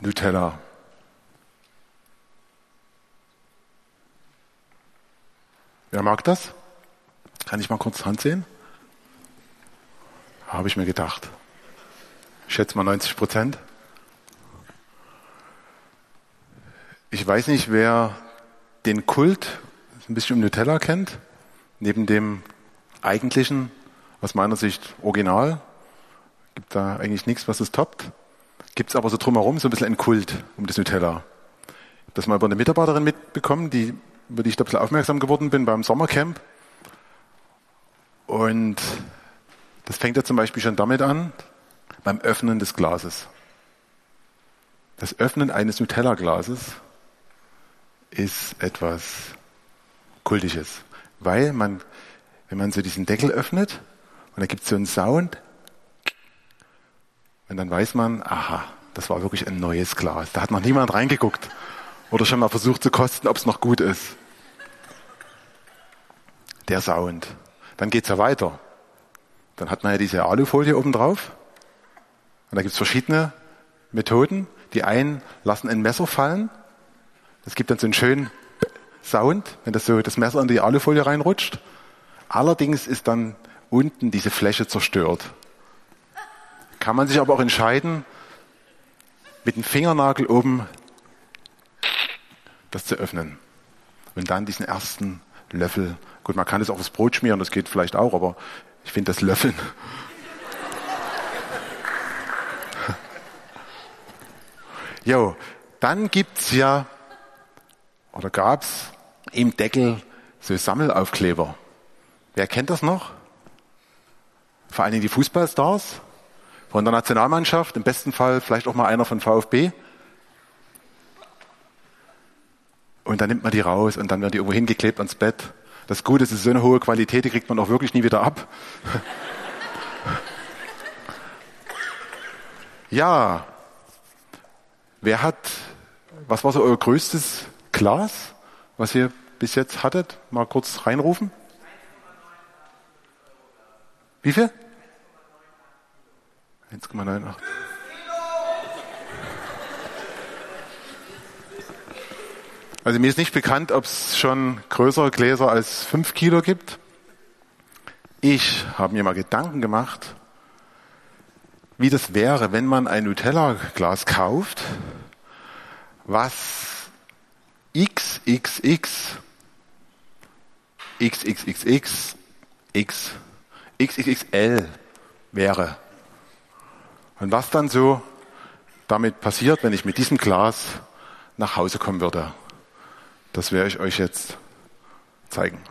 Nutella. Wer mag das? Kann ich mal kurz Hand sehen? Habe ich mir gedacht. Ich schätze mal 90 Prozent. Ich weiß nicht, wer den Kult ein bisschen um Nutella kennt, neben dem eigentlichen, aus meiner Sicht Original. Gibt da eigentlich nichts, was es toppt. Gibt es aber so drumherum so ein bisschen ein Kult um das Nutella. Das mal über eine Mitarbeiterin mitbekommen, die, über die ich da ein bisschen aufmerksam geworden bin beim Sommercamp. Und das fängt ja zum Beispiel schon damit an, beim Öffnen des Glases. Das Öffnen eines Nutella-Glases ist etwas Kultisches, weil man, wenn man so diesen Deckel öffnet und da gibt es so einen Sound, und dann weiß man, aha, das war wirklich ein neues Glas. Da hat noch niemand reingeguckt oder schon mal versucht zu kosten, ob es noch gut ist. Der Sound. Dann geht's ja weiter. Dann hat man ja diese Alufolie oben drauf. Und da gibt's verschiedene Methoden. Die einen lassen ein Messer fallen. Es gibt dann so einen schönen Sound, wenn das so das Messer in die Alufolie reinrutscht. Allerdings ist dann unten diese Fläche zerstört. Kann man sich aber auch entscheiden, mit dem Fingernagel oben das zu öffnen. Und dann diesen ersten Löffel. Gut, man kann es auch aufs Brot schmieren, das geht vielleicht auch, aber ich finde das Löffeln. Jo, dann gibt's ja, oder gab's im Deckel so Sammelaufkleber. Wer kennt das noch? Vor allen Dingen die Fußballstars von der Nationalmannschaft, im besten Fall vielleicht auch mal einer von VfB. Und dann nimmt man die raus und dann werden die irgendwo hingeklebt ans Bett. Das Gute ist, es ist so eine hohe Qualität, die kriegt man auch wirklich nie wieder ab. ja. Wer hat, was war so euer größtes Glas, was ihr bis jetzt hattet? Mal kurz reinrufen. Wie viel? 1,98. Also mir ist nicht bekannt, ob es schon größere Gläser als 5 Kilo gibt. Ich habe mir mal Gedanken gemacht, wie das wäre, wenn man ein Nutella-Glas kauft, was XXX, XXXX, X, XXXL wäre. Und was dann so damit passiert, wenn ich mit diesem Glas nach Hause kommen würde, das werde ich euch jetzt zeigen.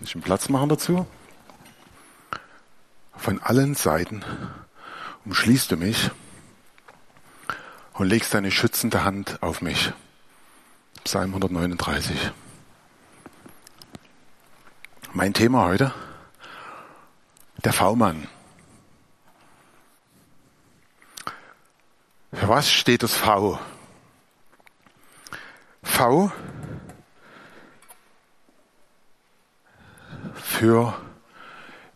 Ich einen Platz machen dazu? Von allen Seiten umschließt du mich und legst deine schützende Hand auf mich. Psalm 139. Mein Thema heute der V-Mann. Für was steht das V? V für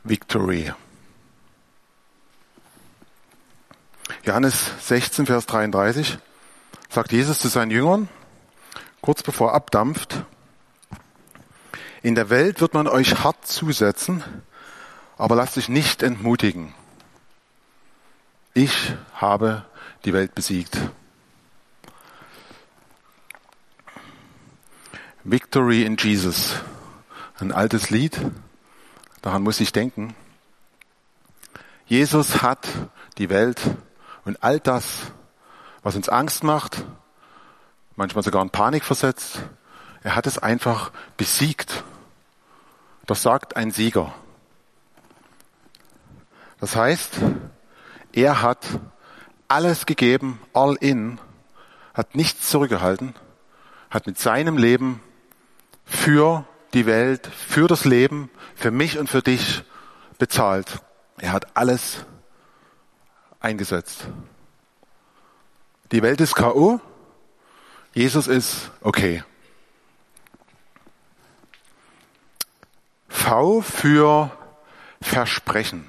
Victory. Johannes 16, Vers 33 sagt Jesus zu seinen Jüngern, kurz bevor er abdampft, in der Welt wird man euch hart zusetzen, aber lasst dich nicht entmutigen. Ich habe die Welt besiegt. Victory in Jesus. Ein altes Lied. Daran muss ich denken. Jesus hat die Welt und all das, was uns Angst macht, manchmal sogar in Panik versetzt, er hat es einfach besiegt. Das sagt ein Sieger. Das heißt, er hat alles gegeben, all in, hat nichts zurückgehalten, hat mit seinem Leben für die Welt, für das Leben, für mich und für dich bezahlt. Er hat alles eingesetzt. Die Welt ist KO, Jesus ist okay. V für Versprechen.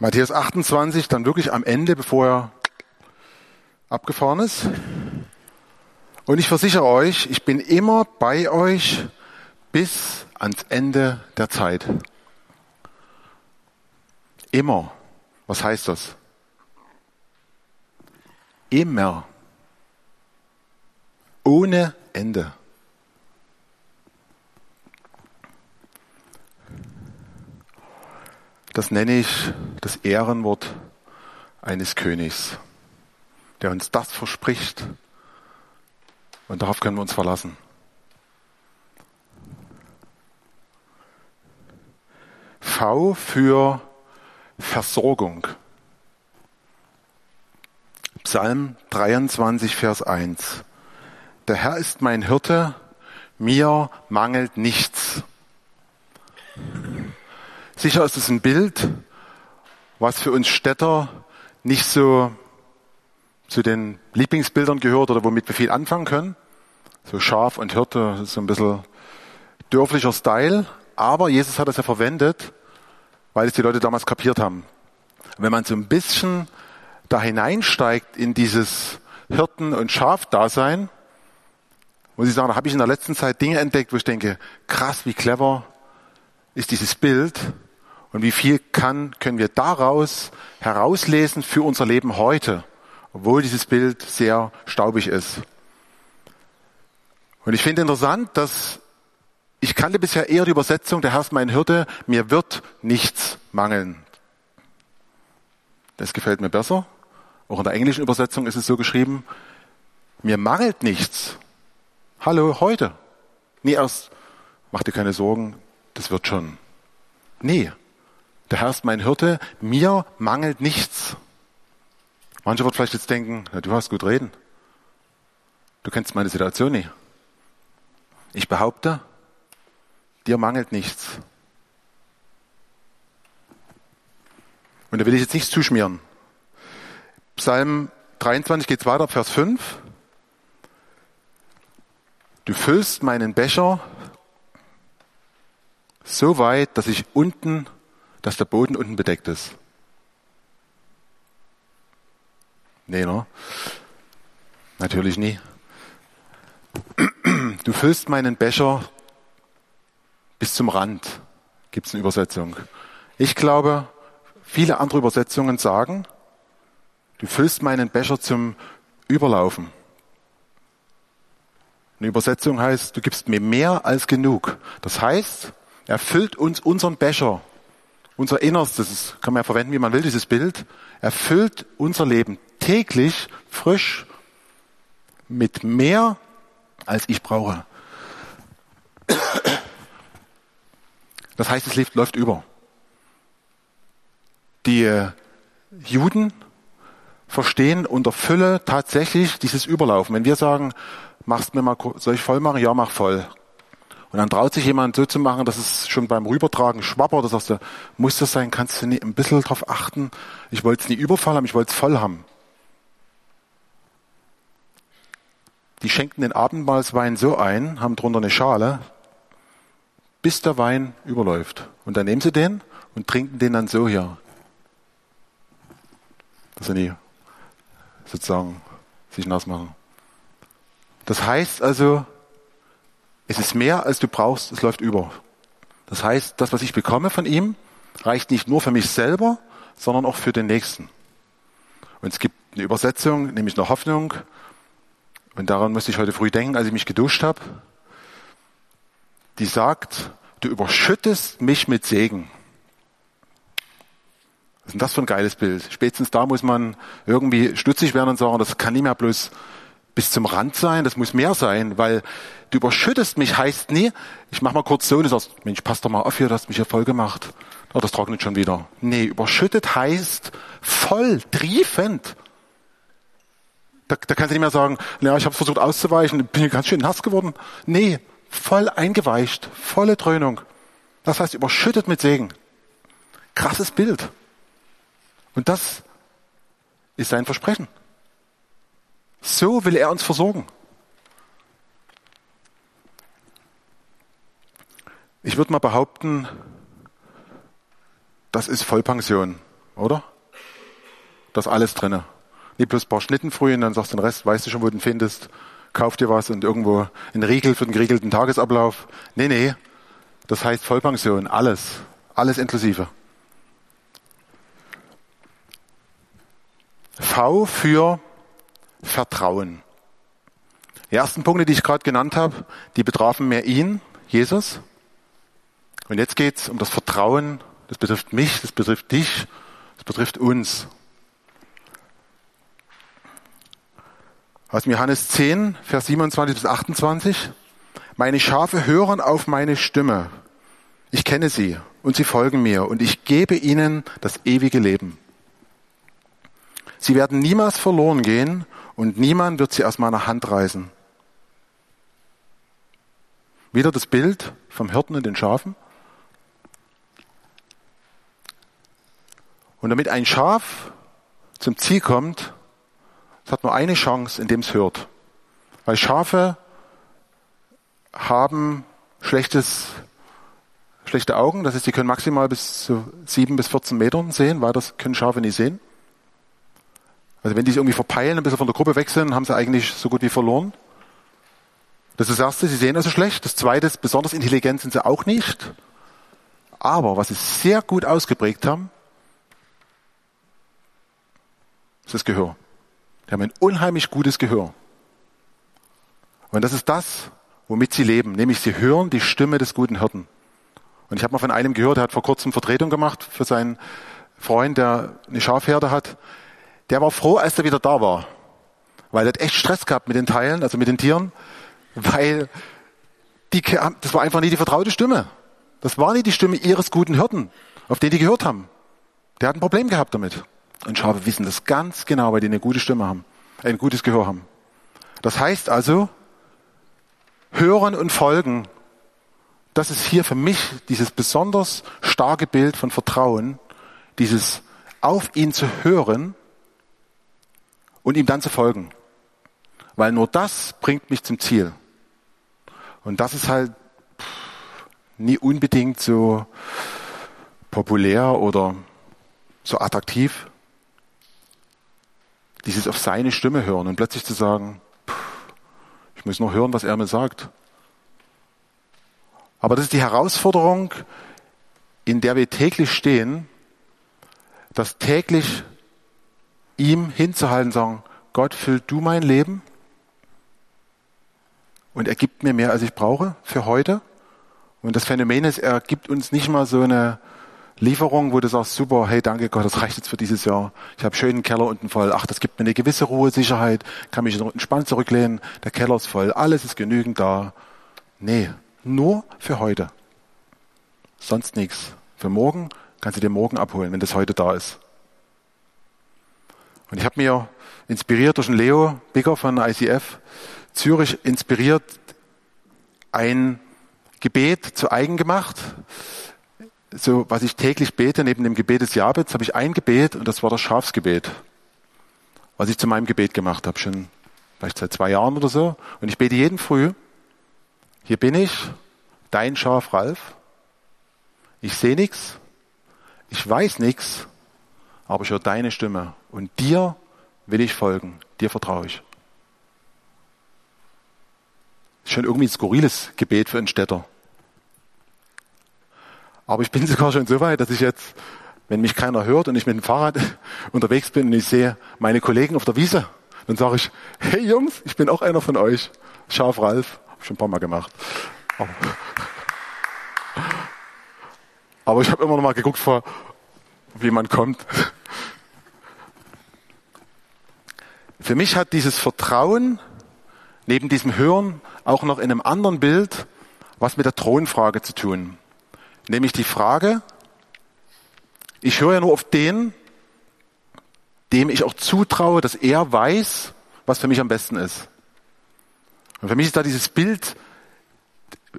Matthäus 28, dann wirklich am Ende, bevor er abgefahren ist. Und ich versichere euch, ich bin immer bei euch bis ans Ende der Zeit. Immer. Was heißt das? Immer. Ohne Ende. Das nenne ich das Ehrenwort eines Königs, der uns das verspricht. Und darauf können wir uns verlassen. V für Versorgung. Psalm 23, Vers 1. Der Herr ist mein Hirte, mir mangelt nichts. Sicher ist es ein Bild, was für uns Städter nicht so zu den Lieblingsbildern gehört oder womit wir viel anfangen können. So Schaf und Hirte, so ein bisschen dörflicher Style. Aber Jesus hat es ja verwendet, weil es die Leute damals kapiert haben. Wenn man so ein bisschen da hineinsteigt in dieses Hirten- und Schafdasein, muss ich sagen, da habe ich in der letzten Zeit Dinge entdeckt, wo ich denke, krass, wie clever ist dieses Bild und wie viel kann, können wir daraus herauslesen für unser Leben heute, obwohl dieses Bild sehr staubig ist. Und ich finde interessant, dass ich kannte bisher eher die Übersetzung, der Herr ist mein Hirte, mir wird nichts mangeln. Das gefällt mir besser. Auch in der englischen Übersetzung ist es so geschrieben, mir mangelt nichts. Hallo, heute. Nie erst, mach dir keine Sorgen, das wird schon. Nee, der Herr ist mein Hirte, mir mangelt nichts. Manche wird vielleicht jetzt denken, ja, du hast gut reden. Du kennst meine Situation nicht. Ich behaupte, dir mangelt nichts. Und da will ich jetzt nichts zuschmieren. Psalm 23 geht weiter, Vers 5. Du füllst meinen Becher so weit, dass ich unten, dass der Boden unten bedeckt ist. Nee, ne? Natürlich nie. Du füllst meinen Becher bis zum Rand, gibt es eine Übersetzung. Ich glaube, viele andere Übersetzungen sagen, du füllst meinen Becher zum Überlaufen. Eine Übersetzung heißt, du gibst mir mehr als genug. Das heißt, er füllt uns unseren Becher, unser Innerstes, das kann man ja verwenden, wie man will, dieses Bild. Er füllt unser Leben täglich frisch mit mehr, als ich brauche. Das heißt, es läuft über. Die äh, Juden verstehen unter Fülle tatsächlich dieses Überlaufen. Wenn wir sagen, machst mir mal, soll ich voll machen? Ja, mach voll. Und dann traut sich jemand so zu machen, dass es schon beim Rübertragen schwappert. Das sagst du, muss das sein? Kannst du nie ein bisschen drauf achten? Ich wollte es nie überfallen haben, ich wollte es voll haben. Die schenken den Abendmahlswein so ein, haben drunter eine Schale, bis der Wein überläuft. Und dann nehmen sie den und trinken den dann so hier. Dass sie nie sozusagen sich nass machen. Das heißt also, es ist mehr, als du brauchst, es läuft über. Das heißt, das, was ich bekomme von ihm, reicht nicht nur für mich selber, sondern auch für den Nächsten. Und es gibt eine Übersetzung, nämlich eine Hoffnung. Und daran musste ich heute früh denken, als ich mich geduscht habe die sagt, du überschüttest mich mit Segen. Was ist denn das für ein geiles Bild? Spätestens da muss man irgendwie stutzig werden und sagen, das kann nicht mehr bloß bis zum Rand sein, das muss mehr sein, weil du überschüttest mich heißt nie, ich mach mal kurz so und du sagst, Mensch, pass doch mal auf hier, du hast mich hier voll gemacht. Oh, das trocknet schon wieder. Nee, überschüttet heißt voll, triefend. Da, da kannst du nicht mehr sagen, ja, ich habe versucht auszuweichen, bin ganz schön nass geworden. Nee, voll eingeweicht, volle Dröhnung. Das heißt, überschüttet mit Segen. Krasses Bild. Und das ist sein Versprechen. So will er uns versorgen. Ich würde mal behaupten, das ist Vollpension, oder? Das alles drinne. Nicht bloß ein paar Schnitten früh und dann sagst du den Rest, weißt du schon, wo du den findest, kauf dir was und irgendwo einen Riegel für den geregelten Tagesablauf. Nee, nee. Das heißt Vollpension, alles. Alles inklusive. V für Vertrauen. Die ersten Punkte, die ich gerade genannt habe, die betrafen mehr ihn, Jesus. Und jetzt geht es um das Vertrauen. Das betrifft mich, das betrifft dich, das betrifft uns. Aus Johannes 10, Vers 27 bis 28. Meine Schafe hören auf meine Stimme. Ich kenne sie und sie folgen mir und ich gebe ihnen das ewige Leben. Sie werden niemals verloren gehen und niemand wird sie aus meiner Hand reißen. Wieder das Bild vom Hirten und den Schafen. Und damit ein Schaf zum Ziel kommt, es hat nur eine Chance, indem es hört. Weil Schafe haben schlechtes, schlechte Augen, das heißt, sie können maximal bis zu sieben bis 14 Metern sehen, weil das können Schafe nicht sehen. Also wenn die sich irgendwie verpeilen, ein bisschen von der Gruppe wechseln, haben sie eigentlich so gut wie verloren. Das ist das Erste, sie sehen also schlecht. Das Zweite besonders intelligent sind sie auch nicht. Aber was sie sehr gut ausgeprägt haben, ist das Gehör. Die haben ein unheimlich gutes Gehör. Und das ist das, womit sie leben, nämlich sie hören die Stimme des guten Hirten. Und ich habe mal von einem gehört, der hat vor kurzem Vertretung gemacht für seinen Freund, der eine Schafherde hat. Der war froh, als er wieder da war, weil er hat echt Stress gehabt mit den Teilen, also mit den Tieren weil die, das war einfach nicht die vertraute Stimme. Das war nicht die Stimme ihres guten Hirten, auf den die gehört haben. Der hat ein Problem gehabt damit. Und Schafe wissen das ganz genau, weil die eine gute Stimme haben, ein gutes Gehör haben. Das heißt also, hören und folgen, das ist hier für mich dieses besonders starke Bild von Vertrauen, dieses auf ihn zu hören und ihm dann zu folgen. Weil nur das bringt mich zum Ziel. Und das ist halt nie unbedingt so populär oder so attraktiv. Dieses auf seine Stimme hören und plötzlich zu sagen, ich muss nur hören, was er mir sagt. Aber das ist die Herausforderung, in der wir täglich stehen, das täglich ihm hinzuhalten, sagen, Gott, füll du mein Leben und er gibt mir mehr, als ich brauche für heute. Und das Phänomen ist, er gibt uns nicht mal so eine Lieferung, wo du sagst, super, hey, danke Gott, das reicht jetzt für dieses Jahr. Ich habe schönen Keller unten voll. Ach, das gibt mir eine gewisse Ruhe, Sicherheit, kann mich entspannt zurücklehnen. Der Keller ist voll, alles ist genügend da. Nee, nur für heute. Sonst nichts. Für morgen kannst du dir morgen abholen, wenn das heute da ist. Und ich habe mir inspiriert durch den Leo Bigger von ICF Zürich inspiriert ein Gebet zu eigen gemacht. So, was ich täglich bete, neben dem Gebet des Jabets, habe ich ein Gebet und das war das Schafsgebet. Was ich zu meinem Gebet gemacht habe, schon vielleicht seit zwei Jahren oder so. Und ich bete jeden Früh, hier bin ich, dein Schaf Ralf. Ich sehe nichts, ich weiß nichts, aber ich höre deine Stimme. Und dir will ich folgen, dir vertraue ich. Schon irgendwie ein skurriles Gebet für einen Städter. Aber ich bin sogar schon so weit, dass ich jetzt, wenn mich keiner hört und ich mit dem Fahrrad unterwegs bin und ich sehe meine Kollegen auf der Wiese, dann sage ich, hey Jungs, ich bin auch einer von euch. Scharf Ralf. Hab schon ein paar Mal gemacht. Aber, aber ich habe immer noch mal geguckt, vor, wie man kommt. Für mich hat dieses Vertrauen neben diesem Hören auch noch in einem anderen Bild was mit der Thronfrage zu tun. Nämlich die Frage, ich höre ja nur auf den, dem ich auch zutraue, dass er weiß, was für mich am besten ist. Und für mich ist da dieses Bild,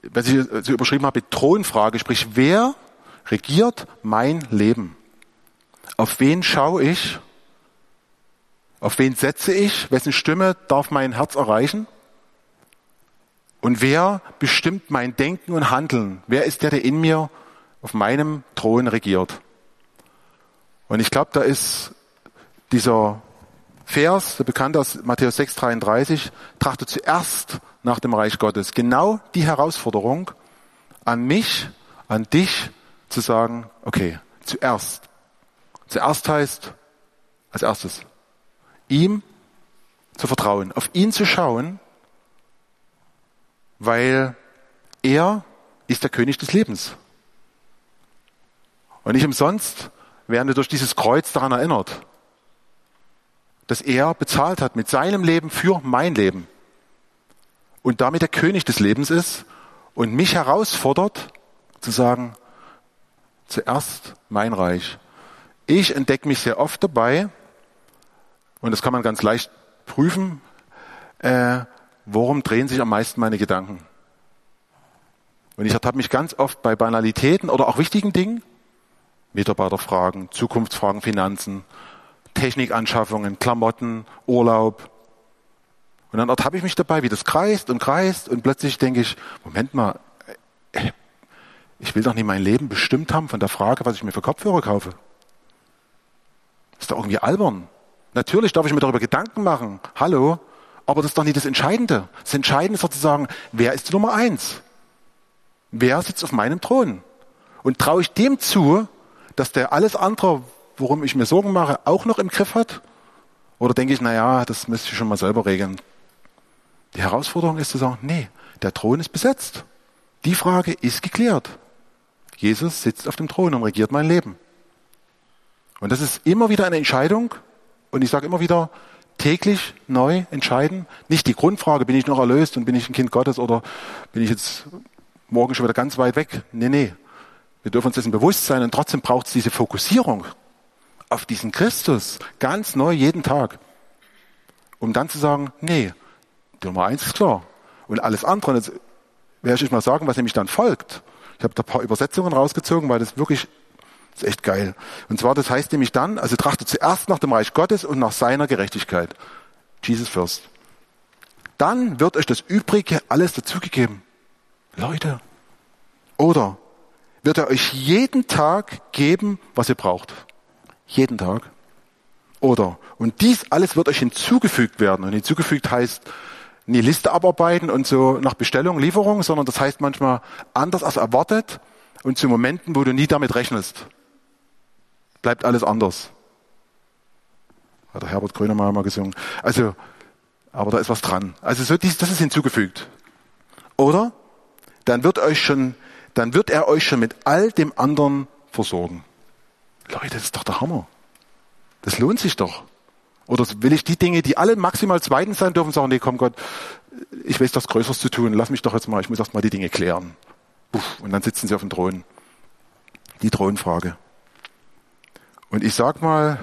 was ich so überschrieben habe, Thronfrage, sprich, wer regiert mein Leben? Auf wen schaue ich? Auf wen setze ich? Wessen Stimme darf mein Herz erreichen? Und wer bestimmt mein Denken und Handeln? Wer ist der, der in mir auf meinem Thron regiert? Und ich glaube, da ist dieser Vers, der bekannte aus Matthäus 6, 33, trachtet zuerst nach dem Reich Gottes. Genau die Herausforderung an mich, an dich zu sagen, okay, zuerst. Zuerst heißt, als erstes, ihm zu vertrauen, auf ihn zu schauen, weil er ist der König des Lebens. Und nicht umsonst werden wir durch dieses Kreuz daran erinnert, dass er bezahlt hat mit seinem Leben für mein Leben und damit der König des Lebens ist und mich herausfordert zu sagen, zuerst mein Reich. Ich entdecke mich sehr oft dabei, und das kann man ganz leicht prüfen, äh, worum drehen sich am meisten meine Gedanken. Und ich ertappe mich ganz oft bei Banalitäten oder auch wichtigen Dingen, Mitarbeiterfragen, Zukunftsfragen, Finanzen, Technikanschaffungen, Klamotten, Urlaub. Und dann ertappe ich mich dabei, wie das kreist und kreist und plötzlich denke ich, Moment mal, äh, ich will doch nicht mein Leben bestimmt haben von der Frage, was ich mir für Kopfhörer kaufe. Ist doch irgendwie albern. Natürlich darf ich mir darüber Gedanken machen. Hallo. Aber das ist doch nicht das Entscheidende. Das Entscheidende ist sozusagen, wer ist die Nummer eins? Wer sitzt auf meinem Thron? Und traue ich dem zu, dass der alles andere, worum ich mir Sorgen mache, auch noch im Griff hat? Oder denke ich, na ja, das müsste ich schon mal selber regeln? Die Herausforderung ist zu sagen, nee, der Thron ist besetzt. Die Frage ist geklärt. Jesus sitzt auf dem Thron und regiert mein Leben. Und das ist immer wieder eine Entscheidung. Und ich sage immer wieder, täglich neu entscheiden. Nicht die Grundfrage, bin ich noch erlöst und bin ich ein Kind Gottes oder bin ich jetzt morgen schon wieder ganz weit weg? Nee, nee. Wir dürfen uns dessen bewusst sein und trotzdem braucht es diese Fokussierung auf diesen Christus ganz neu jeden Tag. Um dann zu sagen, nee, die Nummer eins ist klar. Und alles andere, und jetzt werde ich mal sagen, was nämlich dann folgt. Ich habe da ein paar Übersetzungen rausgezogen, weil das wirklich das ist echt geil. Und zwar, das heißt nämlich dann, also trachte zuerst nach dem Reich Gottes und nach seiner Gerechtigkeit. Jesus first. Dann wird euch das Übrige alles dazugegeben. Leute. Oder wird er euch jeden Tag geben, was ihr braucht. Jeden Tag. Oder, und dies alles wird euch hinzugefügt werden. Und hinzugefügt heißt, nie Liste abarbeiten und so nach Bestellung, Lieferung, sondern das heißt manchmal anders als erwartet und zu Momenten, wo du nie damit rechnest bleibt alles anders. Hat der Herbert Grönemeyer mal gesungen. Also, aber da ist was dran. Also so, das ist hinzugefügt. Oder? Dann wird euch schon, dann wird er euch schon mit all dem anderen versorgen. Leute, das ist doch der Hammer. Das lohnt sich doch. Oder will ich die Dinge, die alle maximal zweitens sein dürfen, sagen, nee, komm Gott, ich weiß das Größeres zu tun, lass mich doch jetzt mal, ich muss erst mal die Dinge klären. Puff, und dann sitzen sie auf dem Thron. Die Thronfrage. Und ich sag mal,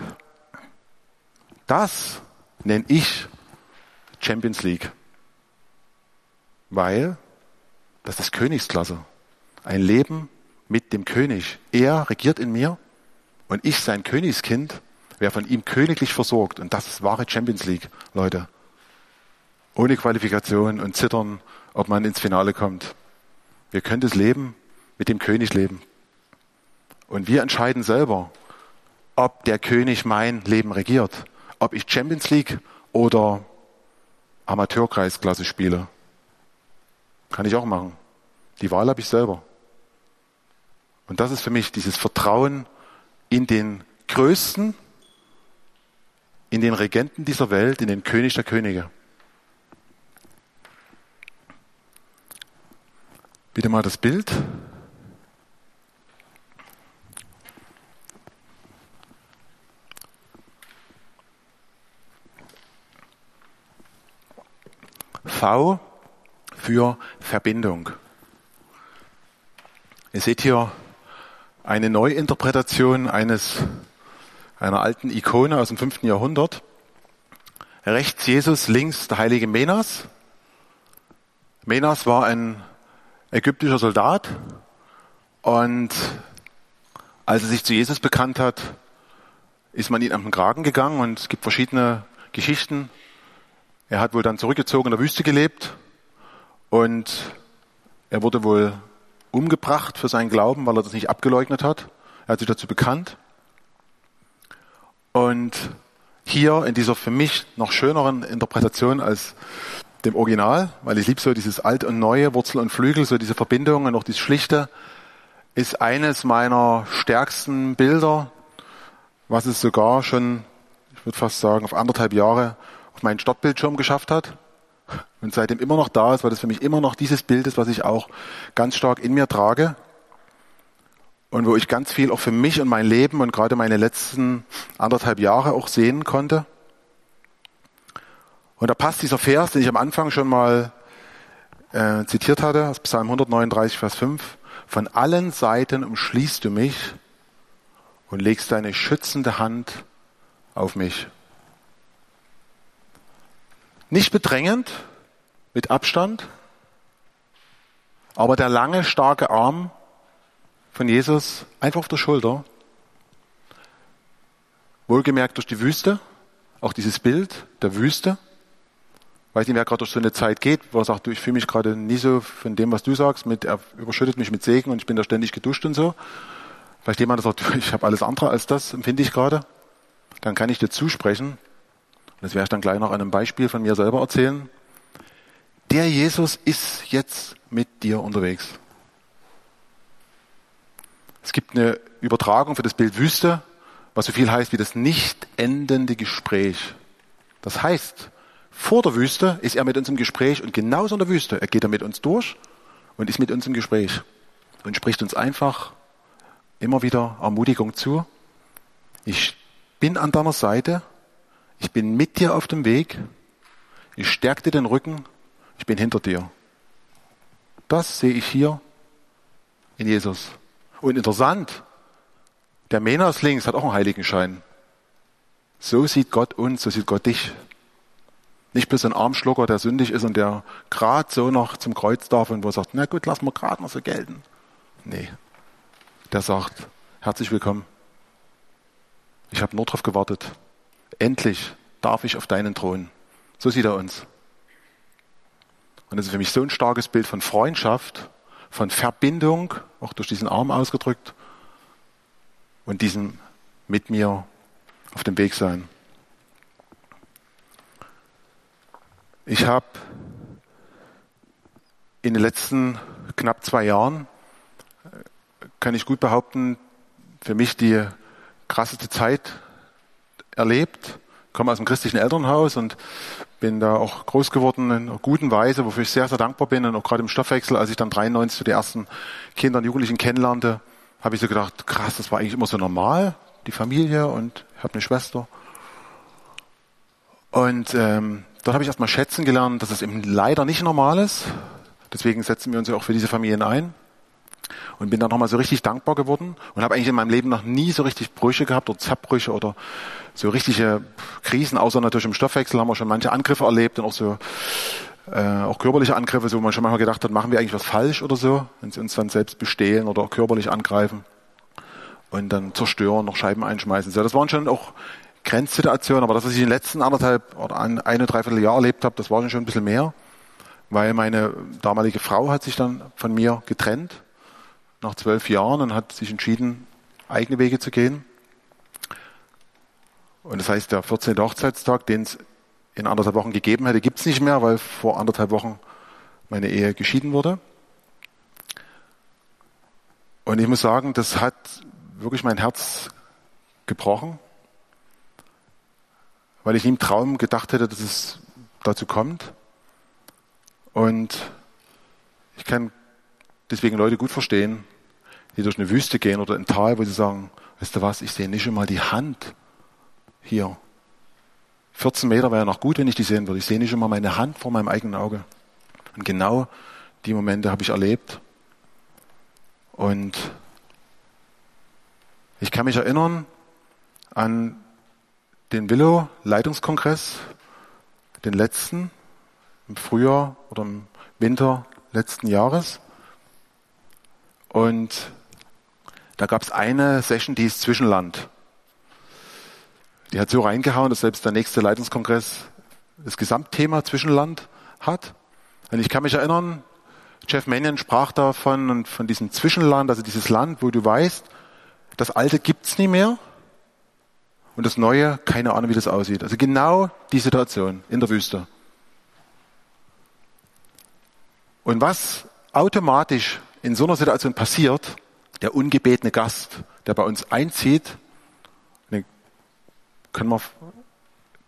das nenne ich Champions League. Weil das ist Königsklasse. Ein Leben mit dem König. Er regiert in mir und ich sein Königskind wer von ihm königlich versorgt. Und das ist wahre Champions League, Leute. Ohne Qualifikation und Zittern, ob man ins Finale kommt. Wir können das Leben mit dem König leben. Und wir entscheiden selber, ob der König mein Leben regiert. Ob ich Champions League oder Amateurkreisklasse spiele. Kann ich auch machen. Die Wahl habe ich selber. Und das ist für mich dieses Vertrauen in den Größten, in den Regenten dieser Welt, in den König der Könige. Bitte mal das Bild. Für Verbindung. Ihr seht hier eine Neuinterpretation eines, einer alten Ikone aus dem fünften Jahrhundert. Rechts Jesus, links der heilige Menas. Menas war ein ägyptischer Soldat und als er sich zu Jesus bekannt hat, ist man ihn am Kragen gegangen und es gibt verschiedene Geschichten, er hat wohl dann zurückgezogen in der Wüste gelebt und er wurde wohl umgebracht für seinen Glauben, weil er das nicht abgeleugnet hat. Er hat sich dazu bekannt. Und hier in dieser für mich noch schöneren Interpretation als dem Original, weil ich liebe so dieses Alt und Neue, Wurzel und Flügel, so diese Verbindung und auch dieses Schlichte, ist eines meiner stärksten Bilder, was es sogar schon, ich würde fast sagen, auf anderthalb Jahre auf meinen Startbildschirm geschafft hat und seitdem immer noch da ist, weil das für mich immer noch dieses Bild ist, was ich auch ganz stark in mir trage und wo ich ganz viel auch für mich und mein Leben und gerade meine letzten anderthalb Jahre auch sehen konnte. Und da passt dieser Vers, den ich am Anfang schon mal äh, zitiert hatte, aus Psalm 139, Vers 5. Von allen Seiten umschließt du mich und legst deine schützende Hand auf mich. Nicht bedrängend, mit Abstand, aber der lange, starke Arm von Jesus einfach auf der Schulter, wohlgemerkt durch die Wüste, auch dieses Bild der Wüste, weiß nicht, wer gerade durch so eine Zeit geht, wo er sagt, du, ich fühle mich gerade nie so von dem, was du sagst, mit, er überschüttet mich mit Segen und ich bin da ständig geduscht und so. Vielleicht jemand, der sagt, ich habe alles andere als das, empfinde ich gerade. Dann kann ich dir zusprechen, das werde ich dann gleich noch an einem Beispiel von mir selber erzählen. Der Jesus ist jetzt mit dir unterwegs. Es gibt eine Übertragung für das Bild Wüste, was so viel heißt wie das nicht endende Gespräch. Das heißt, vor der Wüste ist er mit uns im Gespräch und genauso in der Wüste. Er geht da mit uns durch und ist mit uns im Gespräch und spricht uns einfach immer wieder Ermutigung zu. Ich bin an deiner Seite. Ich bin mit dir auf dem Weg. Ich stärke dir den Rücken. Ich bin hinter dir. Das sehe ich hier in Jesus. Und interessant, der Menas links hat auch einen Heiligenschein. So sieht Gott uns, so sieht Gott dich. Nicht bloß ein Armschlucker, der sündig ist und der gerade so noch zum Kreuz darf und wo er sagt, na gut, lass mal gerade noch so gelten. Nee. Der sagt, herzlich willkommen. Ich habe nur darauf gewartet. Endlich darf ich auf deinen Thron. So sieht er uns. Und das ist für mich so ein starkes Bild von Freundschaft, von Verbindung, auch durch diesen Arm ausgedrückt, und diesem mit mir auf dem Weg sein. Ich habe in den letzten knapp zwei Jahren, kann ich gut behaupten, für mich die krasseste Zeit erlebt. Komme aus einem christlichen Elternhaus und bin da auch groß geworden in einer guten Weise, wofür ich sehr, sehr dankbar bin. Und auch gerade im Stoffwechsel, als ich dann 93 so die ersten Kinder und Jugendlichen kennenlernte, habe ich so gedacht, krass, das war eigentlich immer so normal, die Familie und ich habe eine Schwester. Und ähm, Dort habe ich erstmal schätzen gelernt, dass es eben leider nicht normal ist. Deswegen setzen wir uns ja auch für diese Familien ein. Und bin dann nochmal so richtig dankbar geworden und habe eigentlich in meinem Leben noch nie so richtig Brüche gehabt oder Zerbrüche oder so richtige Krisen, außer natürlich im Stoffwechsel haben wir schon manche Angriffe erlebt und auch so äh, auch körperliche Angriffe, so wo man schon manchmal gedacht hat, machen wir eigentlich was falsch oder so, wenn sie uns dann selbst bestehlen oder körperlich angreifen und dann zerstören, noch Scheiben einschmeißen. So, das waren schon auch Grenzsituation, aber das, was ich in den letzten anderthalb oder eine, dreiviertel Jahr erlebt habe, das war schon ein bisschen mehr, weil meine damalige Frau hat sich dann von mir getrennt nach zwölf Jahren und hat sich entschieden, eigene Wege zu gehen. Und das heißt, der 14. Hochzeitstag, den es in anderthalb Wochen gegeben hätte, gibt es nicht mehr, weil vor anderthalb Wochen meine Ehe geschieden wurde. Und ich muss sagen, das hat wirklich mein Herz gebrochen weil ich nie im Traum gedacht hätte, dass es dazu kommt. Und ich kann deswegen Leute gut verstehen, die durch eine Wüste gehen oder ein Tal, wo sie sagen, weißt du was, ich sehe nicht einmal die Hand hier. 14 Meter wäre ja noch gut, wenn ich die sehen würde. Ich sehe nicht einmal meine Hand vor meinem eigenen Auge. Und genau die Momente habe ich erlebt. Und ich kann mich erinnern an den Willow-Leitungskongress, den letzten, im Frühjahr oder im Winter letzten Jahres. Und da gab es eine Session, die ist Zwischenland. Die hat so reingehauen, dass selbst der nächste Leitungskongress das Gesamtthema Zwischenland hat. Und ich kann mich erinnern, Jeff Mannion sprach davon und von diesem Zwischenland, also dieses Land, wo du weißt, das Alte gibt's nie mehr und das Neue, keine Ahnung, wie das aussieht. Also genau die Situation in der Wüste. Und was automatisch in so einer Situation passiert, der ungebetene Gast, der bei uns einzieht, den können wir,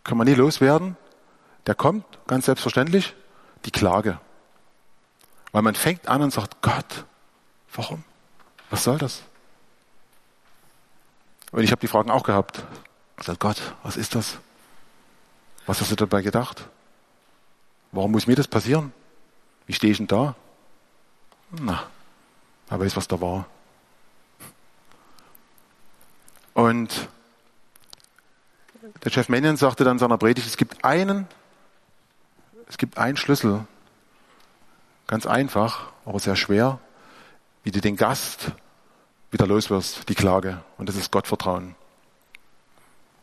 können wir nie loswerden, der kommt ganz selbstverständlich, die Klage. Weil man fängt an und sagt, Gott, warum? Was soll das? Und ich habe die Fragen auch gehabt. Ich sage, Gott, was ist das? Was hast du dabei gedacht? Warum muss mir das passieren? Wie stehe ich denn da? Na, er weiß, was da war. Und der Chef Mannion sagte dann in seiner Predigt, es gibt einen, es gibt einen Schlüssel, ganz einfach, aber sehr schwer, wie du den Gast wieder los wirst, die Klage. Und das ist Gottvertrauen.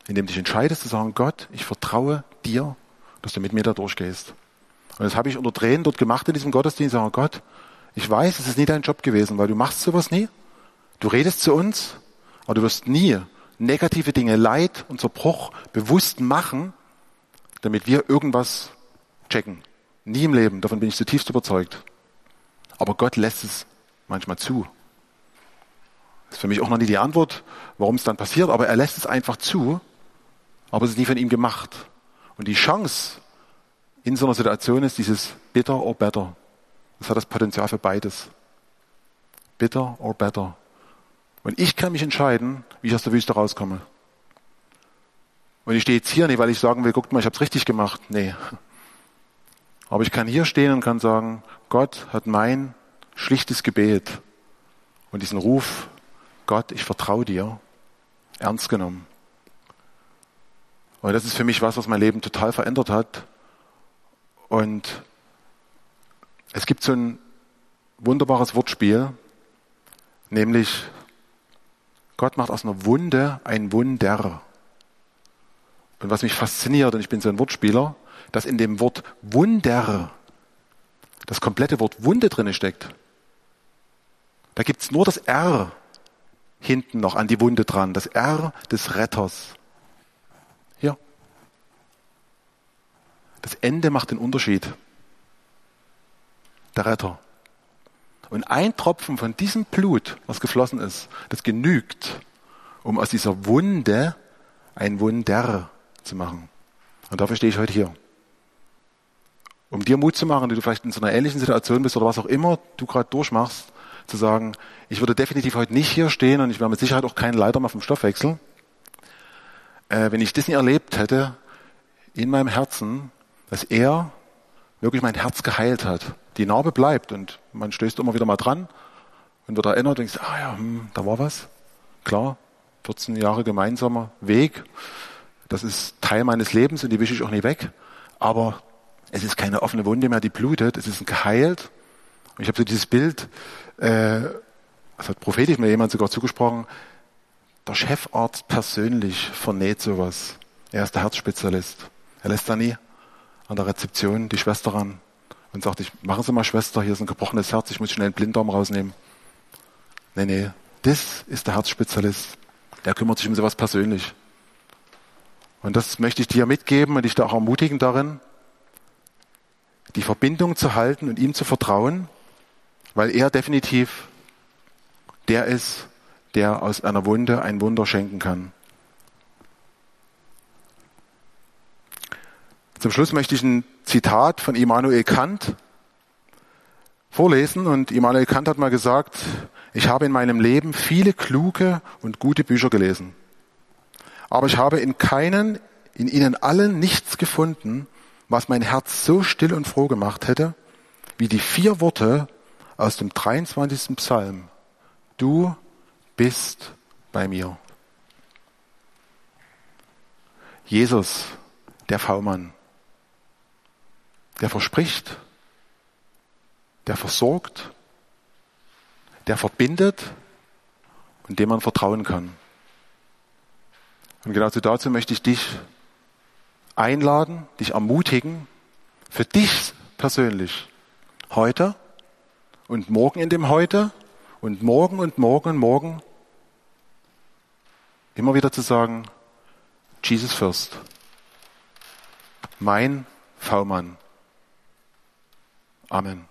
Indem du dich entscheidest zu sagen, Gott, ich vertraue dir, dass du mit mir da durchgehst. Und das habe ich unter Tränen dort gemacht in diesem Gottesdienst. Sagen, Gott, ich weiß, es ist nie dein Job gewesen, weil du machst sowas nie. Du redest zu uns, aber du wirst nie negative Dinge, Leid und Zerbruch bewusst machen, damit wir irgendwas checken. Nie im Leben, davon bin ich zutiefst überzeugt. Aber Gott lässt es manchmal zu. Das ist für mich auch noch nie die Antwort, warum es dann passiert, aber er lässt es einfach zu, aber es ist nie von ihm gemacht. Und die Chance in so einer Situation ist dieses bitter or better. Das hat das Potenzial für beides. Bitter or better. Und ich kann mich entscheiden, wie ich aus der Wüste rauskomme. Und ich stehe jetzt hier nicht, weil ich sagen will, guckt mal, ich habe es richtig gemacht. Nee. Aber ich kann hier stehen und kann sagen, Gott hat mein schlichtes Gebet und diesen Ruf, Gott, ich vertraue dir, ernst genommen. Und das ist für mich was, was mein Leben total verändert hat. Und es gibt so ein wunderbares Wortspiel, nämlich Gott macht aus einer Wunde ein Wunder. Und was mich fasziniert, und ich bin so ein Wortspieler, dass in dem Wort Wunder das komplette Wort Wunde drinne steckt. Da gibt's nur das R hinten noch an die Wunde dran, das R des Retters. Hier. Das Ende macht den Unterschied. Der Retter. Und ein Tropfen von diesem Blut, was geflossen ist, das genügt, um aus dieser Wunde ein Wunder zu machen. Und dafür stehe ich heute hier. Um dir Mut zu machen, die du vielleicht in so einer ähnlichen Situation bist oder was auch immer du gerade durchmachst, zu sagen, ich würde definitiv heute nicht hier stehen und ich wäre mit Sicherheit auch kein Leiter mehr vom Stoffwechsel. Äh, wenn ich das nie erlebt hätte, in meinem Herzen, dass er wirklich mein Herz geheilt hat. Die Narbe bleibt und man stößt immer wieder mal dran und wird erinnert und denkt, ah ja, hm, da war was. Klar, 14 Jahre gemeinsamer Weg. Das ist Teil meines Lebens und die wische ich auch nie weg. Aber es ist keine offene Wunde mehr, die blutet. Es ist geheilt. Und ich habe so dieses Bild, äh, das hat prophetisch mir jemand sogar zugesprochen, der Chefarzt persönlich vernäht sowas. Er ist der Herzspezialist. Er lässt da nie an der Rezeption die Schwester ran und sagt, ich, machen Sie mal Schwester, hier ist ein gebrochenes Herz, ich muss schnell einen Blinddarm rausnehmen. Nee, nee, das ist der Herzspezialist. Der kümmert sich um sowas persönlich. Und das möchte ich dir mitgeben und dich da auch ermutigen darin, die Verbindung zu halten und ihm zu vertrauen, weil er definitiv der ist, der aus einer Wunde ein Wunder schenken kann. Zum Schluss möchte ich ein Zitat von Immanuel Kant vorlesen. Und Immanuel Kant hat mal gesagt, ich habe in meinem Leben viele kluge und gute Bücher gelesen. Aber ich habe in keinen, in ihnen allen nichts gefunden, was mein Herz so still und froh gemacht hätte, wie die vier Worte aus dem 23. Psalm. Du bist bei mir. Jesus, der V-Mann, der verspricht, der versorgt, der verbindet und dem man vertrauen kann. Und genau dazu möchte ich dich einladen, dich ermutigen, für dich persönlich heute und morgen in dem heute und morgen und morgen und morgen immer wieder zu sagen, Jesus first. Mein V-Mann. Amen.